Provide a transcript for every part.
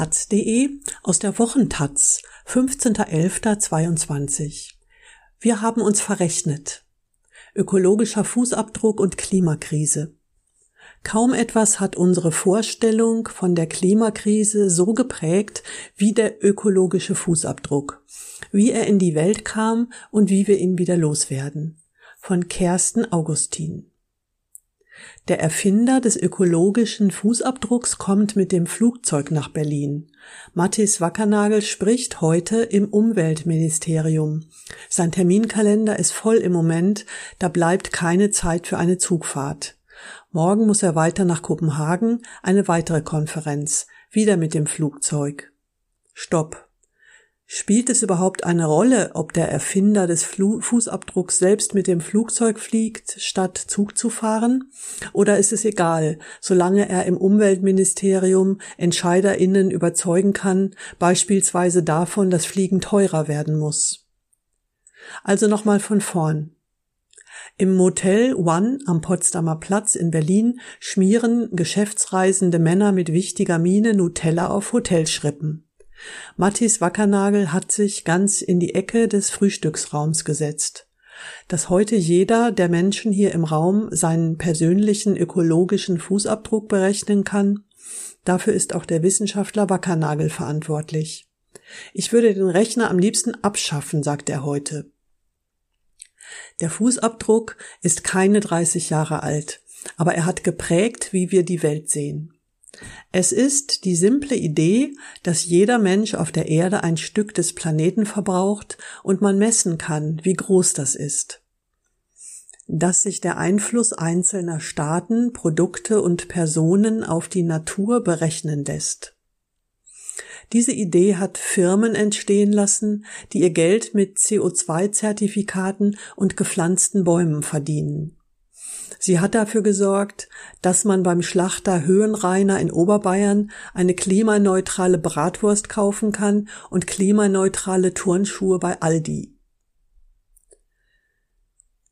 taz.de aus der Wochentaz, 15.11.22. Wir haben uns verrechnet. Ökologischer Fußabdruck und Klimakrise. Kaum etwas hat unsere Vorstellung von der Klimakrise so geprägt wie der ökologische Fußabdruck, wie er in die Welt kam und wie wir ihn wieder loswerden. Von Kersten Augustin. Der Erfinder des ökologischen Fußabdrucks kommt mit dem Flugzeug nach Berlin. Mathis Wackernagel spricht heute im Umweltministerium. Sein Terminkalender ist voll im Moment, da bleibt keine Zeit für eine Zugfahrt. Morgen muss er weiter nach Kopenhagen, eine weitere Konferenz, wieder mit dem Flugzeug. Stopp. Spielt es überhaupt eine Rolle, ob der Erfinder des Flu Fußabdrucks selbst mit dem Flugzeug fliegt, statt Zug zu fahren? Oder ist es egal, solange er im Umweltministerium EntscheiderInnen überzeugen kann, beispielsweise davon, dass Fliegen teurer werden muss? Also nochmal von vorn. Im Motel One am Potsdamer Platz in Berlin schmieren geschäftsreisende Männer mit wichtiger Miene Nutella auf Hotelschrippen. Mattis Wackernagel hat sich ganz in die Ecke des Frühstücksraums gesetzt. Dass heute jeder der Menschen hier im Raum seinen persönlichen ökologischen Fußabdruck berechnen kann, dafür ist auch der Wissenschaftler Wackernagel verantwortlich. Ich würde den Rechner am liebsten abschaffen, sagt er heute. Der Fußabdruck ist keine 30 Jahre alt, aber er hat geprägt, wie wir die Welt sehen. Es ist die simple Idee, dass jeder Mensch auf der Erde ein Stück des Planeten verbraucht und man messen kann, wie groß das ist. Dass sich der Einfluss einzelner Staaten, Produkte und Personen auf die Natur berechnen lässt. Diese Idee hat Firmen entstehen lassen, die ihr Geld mit CO2-Zertifikaten und gepflanzten Bäumen verdienen. Sie hat dafür gesorgt, dass man beim Schlachter Höhenreiner in Oberbayern eine klimaneutrale Bratwurst kaufen kann und klimaneutrale Turnschuhe bei Aldi.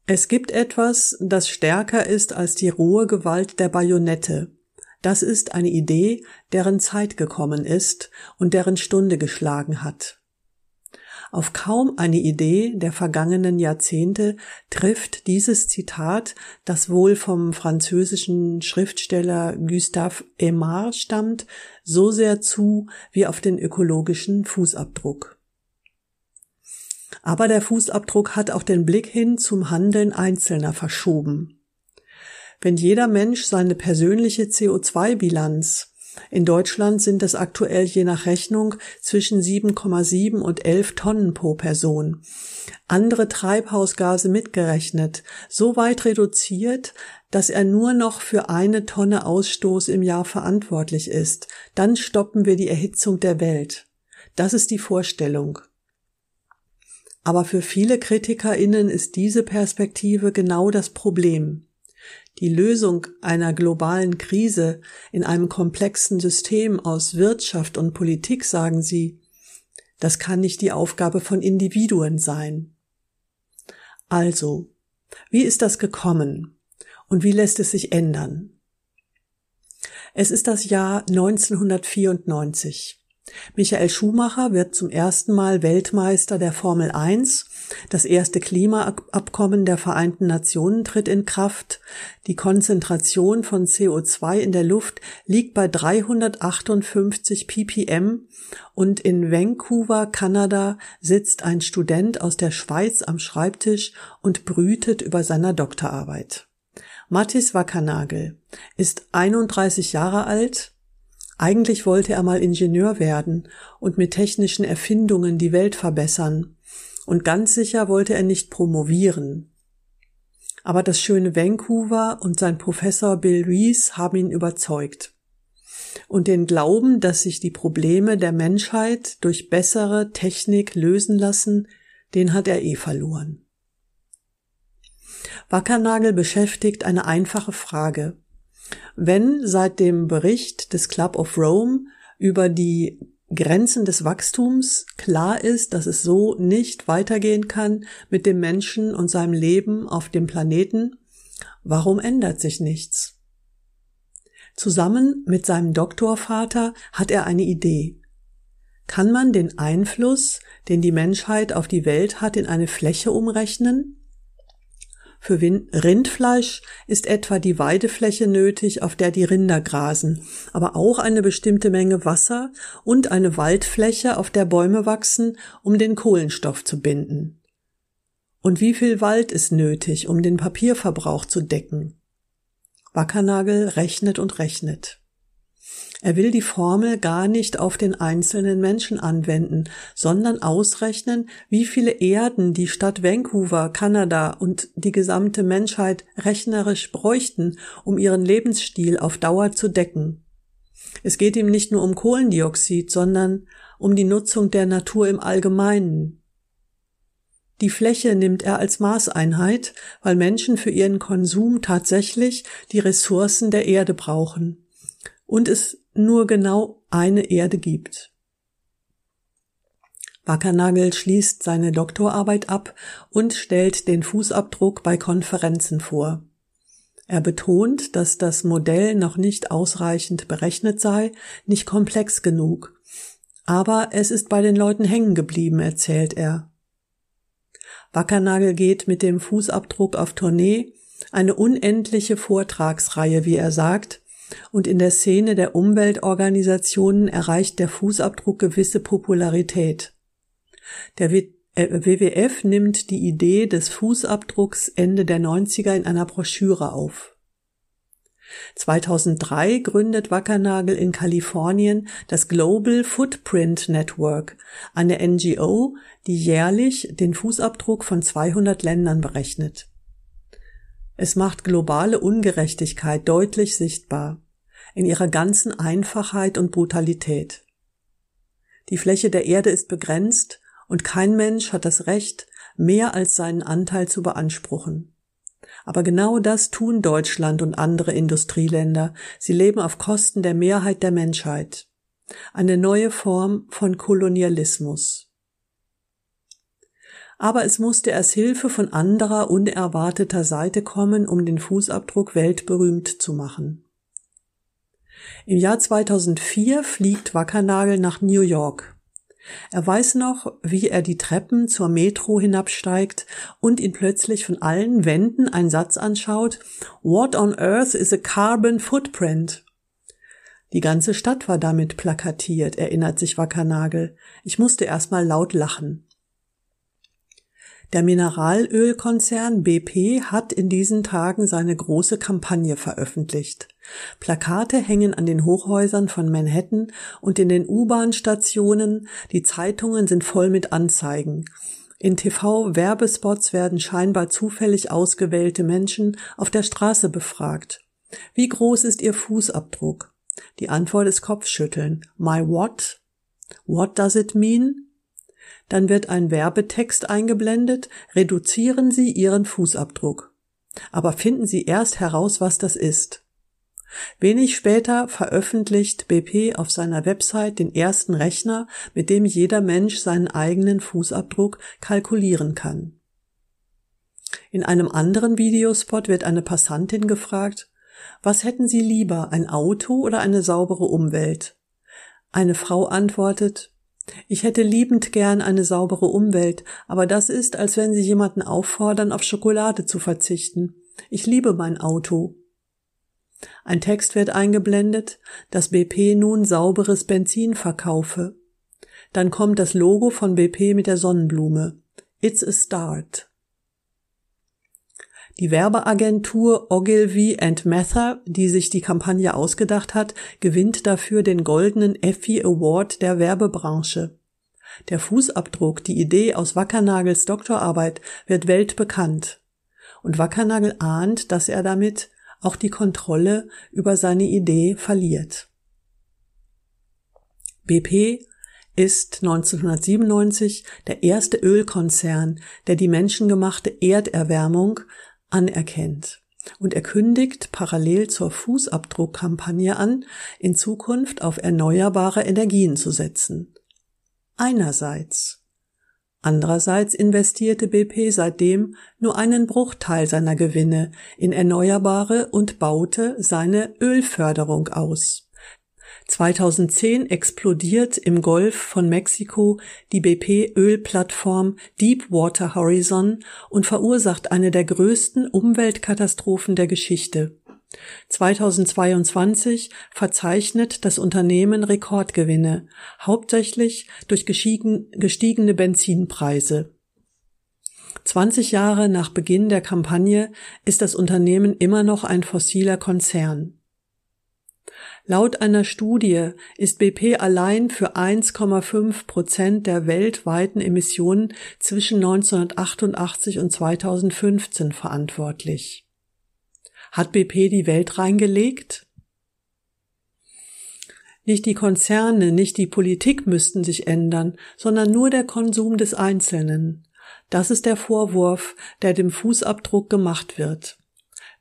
Es gibt etwas, das stärker ist als die rohe Gewalt der Bajonette. Das ist eine Idee, deren Zeit gekommen ist und deren Stunde geschlagen hat. Auf kaum eine Idee der vergangenen Jahrzehnte trifft dieses Zitat, das wohl vom französischen Schriftsteller Gustave Aimard stammt, so sehr zu wie auf den ökologischen Fußabdruck. Aber der Fußabdruck hat auch den Blick hin zum Handeln Einzelner verschoben. Wenn jeder Mensch seine persönliche CO2-Bilanz in Deutschland sind es aktuell je nach Rechnung zwischen 7,7 und 11 Tonnen pro Person. Andere Treibhausgase mitgerechnet, so weit reduziert, dass er nur noch für eine Tonne Ausstoß im Jahr verantwortlich ist. Dann stoppen wir die Erhitzung der Welt. Das ist die Vorstellung. Aber für viele KritikerInnen ist diese Perspektive genau das Problem. Die Lösung einer globalen Krise in einem komplexen System aus Wirtschaft und Politik, sagen sie, das kann nicht die Aufgabe von Individuen sein. Also, wie ist das gekommen und wie lässt es sich ändern? Es ist das Jahr 1994. Michael Schumacher wird zum ersten Mal Weltmeister der Formel 1. Das erste Klimaabkommen der Vereinten Nationen tritt in Kraft. Die Konzentration von CO2 in der Luft liegt bei 358 ppm und in Vancouver, Kanada, sitzt ein Student aus der Schweiz am Schreibtisch und brütet über seiner Doktorarbeit. Mathis Wackernagel ist 31 Jahre alt, eigentlich wollte er mal Ingenieur werden und mit technischen Erfindungen die Welt verbessern. Und ganz sicher wollte er nicht promovieren. Aber das schöne Vancouver und sein Professor Bill Rees haben ihn überzeugt. Und den Glauben, dass sich die Probleme der Menschheit durch bessere Technik lösen lassen, den hat er eh verloren. Wackernagel beschäftigt eine einfache Frage. Wenn seit dem Bericht des Club of Rome über die Grenzen des Wachstums klar ist, dass es so nicht weitergehen kann mit dem Menschen und seinem Leben auf dem Planeten, warum ändert sich nichts? Zusammen mit seinem Doktorvater hat er eine Idee. Kann man den Einfluss, den die Menschheit auf die Welt hat, in eine Fläche umrechnen? Für Rindfleisch ist etwa die Weidefläche nötig, auf der die Rinder grasen, aber auch eine bestimmte Menge Wasser und eine Waldfläche, auf der Bäume wachsen, um den Kohlenstoff zu binden. Und wie viel Wald ist nötig, um den Papierverbrauch zu decken? Wackernagel rechnet und rechnet. Er will die Formel gar nicht auf den einzelnen Menschen anwenden, sondern ausrechnen, wie viele Erden die Stadt Vancouver, Kanada und die gesamte Menschheit rechnerisch bräuchten, um ihren Lebensstil auf Dauer zu decken. Es geht ihm nicht nur um Kohlendioxid, sondern um die Nutzung der Natur im Allgemeinen. Die Fläche nimmt er als Maßeinheit, weil Menschen für ihren Konsum tatsächlich die Ressourcen der Erde brauchen und es nur genau eine Erde gibt. Wackernagel schließt seine Doktorarbeit ab und stellt den Fußabdruck bei Konferenzen vor. Er betont, dass das Modell noch nicht ausreichend berechnet sei, nicht komplex genug. Aber es ist bei den Leuten hängen geblieben, erzählt er. Wackernagel geht mit dem Fußabdruck auf Tournee, eine unendliche Vortragsreihe, wie er sagt, und in der Szene der Umweltorganisationen erreicht der Fußabdruck gewisse Popularität. Der WWF äh, nimmt die Idee des Fußabdrucks Ende der 90er in einer Broschüre auf. 2003 gründet Wackernagel in Kalifornien das Global Footprint Network, eine NGO, die jährlich den Fußabdruck von 200 Ländern berechnet. Es macht globale Ungerechtigkeit deutlich sichtbar, in ihrer ganzen Einfachheit und Brutalität. Die Fläche der Erde ist begrenzt und kein Mensch hat das Recht, mehr als seinen Anteil zu beanspruchen. Aber genau das tun Deutschland und andere Industrieländer. Sie leben auf Kosten der Mehrheit der Menschheit. Eine neue Form von Kolonialismus aber es musste erst Hilfe von anderer unerwarteter Seite kommen, um den Fußabdruck weltberühmt zu machen. Im Jahr 2004 fliegt Wackernagel nach New York. Er weiß noch, wie er die Treppen zur Metro hinabsteigt und ihn plötzlich von allen Wänden ein Satz anschaut, What on earth is a carbon footprint? Die ganze Stadt war damit plakatiert, erinnert sich Wackernagel. Ich musste erst mal laut lachen. Der Mineralölkonzern BP hat in diesen Tagen seine große Kampagne veröffentlicht. Plakate hängen an den Hochhäusern von Manhattan und in den U-Bahn-Stationen, die Zeitungen sind voll mit Anzeigen. In TV-Werbespots werden scheinbar zufällig ausgewählte Menschen auf der Straße befragt. Wie groß ist Ihr Fußabdruck? Die Antwort ist Kopfschütteln. My what? What does it mean? Dann wird ein Werbetext eingeblendet, reduzieren Sie Ihren Fußabdruck. Aber finden Sie erst heraus, was das ist. Wenig später veröffentlicht BP auf seiner Website den ersten Rechner, mit dem jeder Mensch seinen eigenen Fußabdruck kalkulieren kann. In einem anderen Videospot wird eine Passantin gefragt, was hätten Sie lieber, ein Auto oder eine saubere Umwelt? Eine Frau antwortet, ich hätte liebend gern eine saubere Umwelt, aber das ist, als wenn Sie jemanden auffordern, auf Schokolade zu verzichten. Ich liebe mein Auto. Ein Text wird eingeblendet, dass BP nun sauberes Benzin verkaufe. Dann kommt das Logo von BP mit der Sonnenblume. It's a start. Die Werbeagentur Ogilvy and Mather, die sich die Kampagne ausgedacht hat, gewinnt dafür den goldenen Effie Award der Werbebranche. Der Fußabdruck, die Idee aus Wackernagels Doktorarbeit, wird weltbekannt. Und Wackernagel ahnt, dass er damit auch die Kontrolle über seine Idee verliert. BP ist 1997 der erste Ölkonzern, der die menschengemachte Erderwärmung anerkennt. Und er kündigt parallel zur Fußabdruckkampagne an, in Zukunft auf erneuerbare Energien zu setzen. Einerseits. Andererseits investierte BP seitdem nur einen Bruchteil seiner Gewinne in Erneuerbare und baute seine Ölförderung aus. 2010 explodiert im Golf von Mexiko die BP-Ölplattform Deepwater Horizon und verursacht eine der größten Umweltkatastrophen der Geschichte. 2022 verzeichnet das Unternehmen Rekordgewinne, hauptsächlich durch gestiegene Benzinpreise. 20 Jahre nach Beginn der Kampagne ist das Unternehmen immer noch ein fossiler Konzern. Laut einer Studie ist BP allein für 1,5 Prozent der weltweiten Emissionen zwischen 1988 und 2015 verantwortlich. Hat BP die Welt reingelegt? Nicht die Konzerne, nicht die Politik müssten sich ändern, sondern nur der Konsum des Einzelnen. Das ist der Vorwurf, der dem Fußabdruck gemacht wird.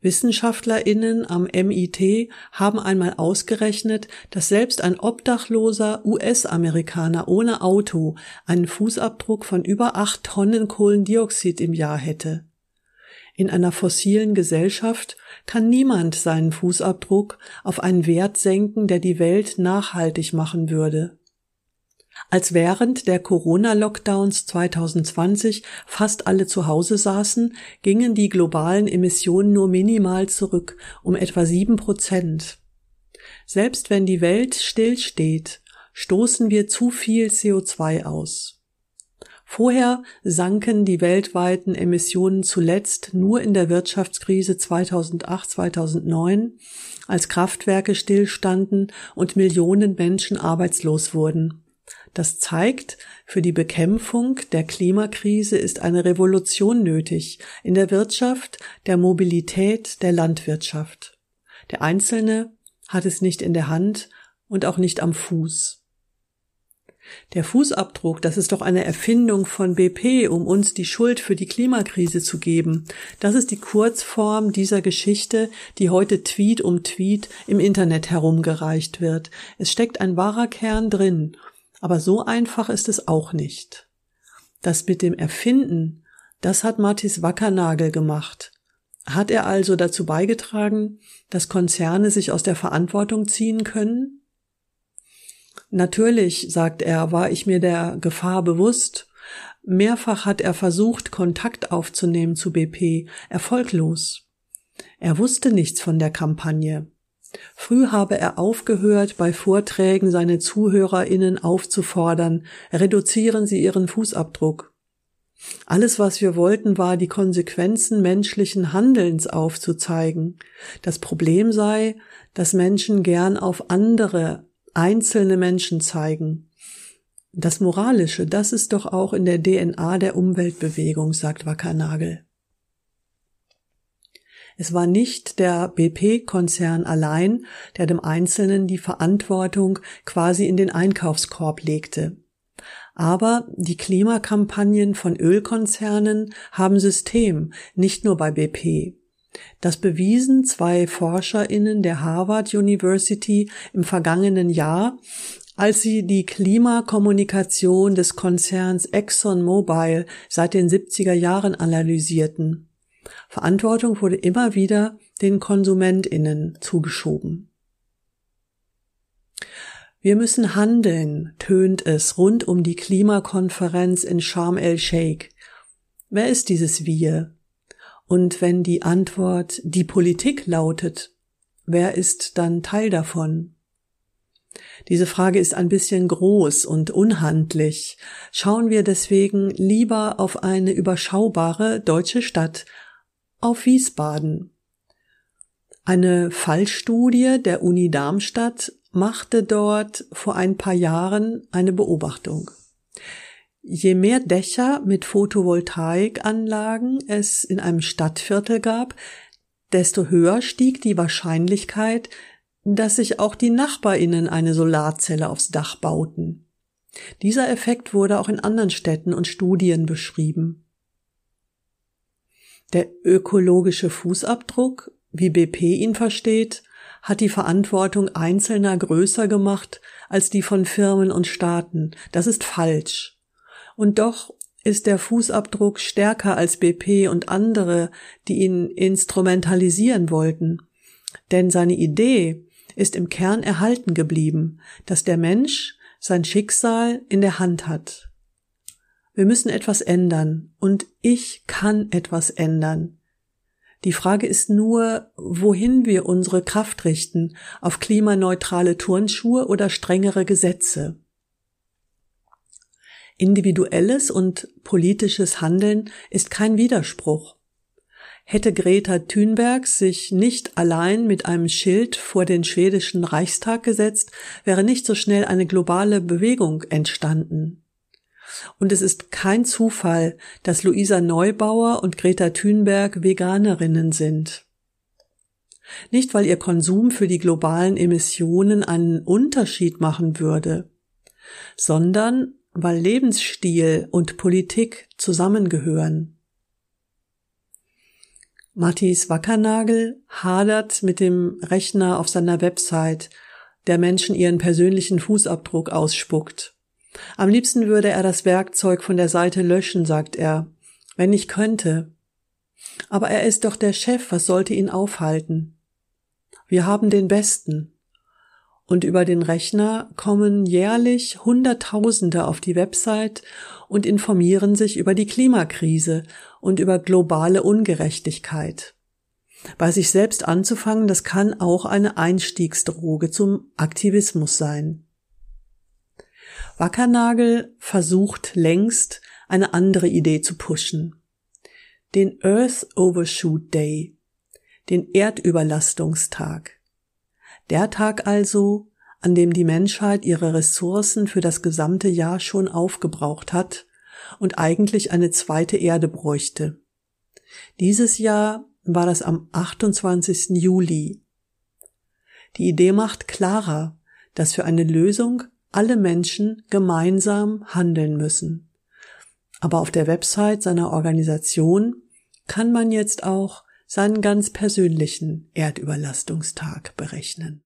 WissenschaftlerInnen am MIT haben einmal ausgerechnet, dass selbst ein obdachloser US-Amerikaner ohne Auto einen Fußabdruck von über acht Tonnen Kohlendioxid im Jahr hätte. In einer fossilen Gesellschaft kann niemand seinen Fußabdruck auf einen Wert senken, der die Welt nachhaltig machen würde. Als während der Corona-Lockdowns 2020 fast alle zu Hause saßen, gingen die globalen Emissionen nur minimal zurück, um etwa sieben Prozent. Selbst wenn die Welt stillsteht, stoßen wir zu viel CO2 aus. Vorher sanken die weltweiten Emissionen zuletzt nur in der Wirtschaftskrise 2008-2009, als Kraftwerke stillstanden und Millionen Menschen arbeitslos wurden. Das zeigt, für die Bekämpfung der Klimakrise ist eine Revolution nötig in der Wirtschaft, der Mobilität, der Landwirtschaft. Der Einzelne hat es nicht in der Hand und auch nicht am Fuß. Der Fußabdruck, das ist doch eine Erfindung von BP, um uns die Schuld für die Klimakrise zu geben. Das ist die Kurzform dieser Geschichte, die heute Tweet um Tweet im Internet herumgereicht wird. Es steckt ein wahrer Kern drin, aber so einfach ist es auch nicht. Das mit dem Erfinden, das hat Mathis Wackernagel gemacht. Hat er also dazu beigetragen, dass Konzerne sich aus der Verantwortung ziehen können? Natürlich, sagt er, war ich mir der Gefahr bewusst. Mehrfach hat er versucht, Kontakt aufzunehmen zu BP, erfolglos. Er wusste nichts von der Kampagne. Früh habe er aufgehört, bei Vorträgen seine Zuhörerinnen aufzufordern, reduzieren Sie Ihren Fußabdruck. Alles, was wir wollten, war, die Konsequenzen menschlichen Handelns aufzuzeigen. Das Problem sei, dass Menschen gern auf andere einzelne Menschen zeigen. Das Moralische, das ist doch auch in der DNA der Umweltbewegung, sagt Wackernagel. Es war nicht der BP-Konzern allein, der dem Einzelnen die Verantwortung quasi in den Einkaufskorb legte. Aber die Klimakampagnen von Ölkonzernen haben System, nicht nur bei BP. Das bewiesen zwei ForscherInnen der Harvard University im vergangenen Jahr, als sie die Klimakommunikation des Konzerns ExxonMobil seit den 70er Jahren analysierten. Verantwortung wurde immer wieder den KonsumentInnen zugeschoben. Wir müssen handeln, tönt es rund um die Klimakonferenz in Sharm el-Sheikh. Wer ist dieses Wir? Und wenn die Antwort die Politik lautet, wer ist dann Teil davon? Diese Frage ist ein bisschen groß und unhandlich. Schauen wir deswegen lieber auf eine überschaubare deutsche Stadt, auf Wiesbaden. Eine Fallstudie der Uni Darmstadt machte dort vor ein paar Jahren eine Beobachtung. Je mehr Dächer mit Photovoltaikanlagen es in einem Stadtviertel gab, desto höher stieg die Wahrscheinlichkeit, dass sich auch die Nachbarinnen eine Solarzelle aufs Dach bauten. Dieser Effekt wurde auch in anderen Städten und Studien beschrieben. Der ökologische Fußabdruck, wie BP ihn versteht, hat die Verantwortung Einzelner größer gemacht als die von Firmen und Staaten. Das ist falsch. Und doch ist der Fußabdruck stärker als BP und andere, die ihn instrumentalisieren wollten. Denn seine Idee ist im Kern erhalten geblieben, dass der Mensch sein Schicksal in der Hand hat. Wir müssen etwas ändern und ich kann etwas ändern. Die Frage ist nur, wohin wir unsere Kraft richten, auf klimaneutrale Turnschuhe oder strengere Gesetze. Individuelles und politisches Handeln ist kein Widerspruch. Hätte Greta Thunberg sich nicht allein mit einem Schild vor den schwedischen Reichstag gesetzt, wäre nicht so schnell eine globale Bewegung entstanden. Und es ist kein Zufall, dass Luisa Neubauer und Greta Thunberg Veganerinnen sind. Nicht, weil ihr Konsum für die globalen Emissionen einen Unterschied machen würde, sondern weil Lebensstil und Politik zusammengehören. Mattis Wackernagel hadert mit dem Rechner auf seiner Website, der Menschen ihren persönlichen Fußabdruck ausspuckt. Am liebsten würde er das Werkzeug von der Seite löschen, sagt er, wenn ich könnte. Aber er ist doch der Chef, was sollte ihn aufhalten? Wir haben den Besten und über den Rechner kommen jährlich Hunderttausende auf die Website und informieren sich über die Klimakrise und über globale Ungerechtigkeit. Bei sich selbst anzufangen, das kann auch eine Einstiegsdroge zum Aktivismus sein. Wackernagel versucht längst, eine andere Idee zu pushen. Den Earth Overshoot Day, den Erdüberlastungstag. Der Tag also, an dem die Menschheit ihre Ressourcen für das gesamte Jahr schon aufgebraucht hat und eigentlich eine zweite Erde bräuchte. Dieses Jahr war das am 28. Juli. Die Idee macht klarer, dass für eine Lösung alle Menschen gemeinsam handeln müssen. Aber auf der Website seiner Organisation kann man jetzt auch seinen ganz persönlichen Erdüberlastungstag berechnen.